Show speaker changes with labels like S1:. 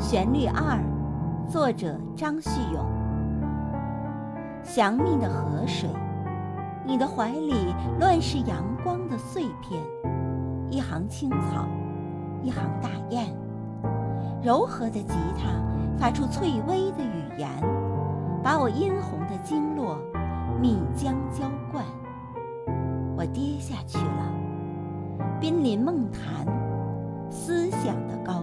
S1: 旋律二，作者张旭勇。祥命的河水，你的怀里乱世阳光的碎片，一行青草，一行大雁，柔和的吉他发出翠微的语言，把我殷红的经络蜜浆浇灌，我跌下去了，濒临梦潭，思想的高。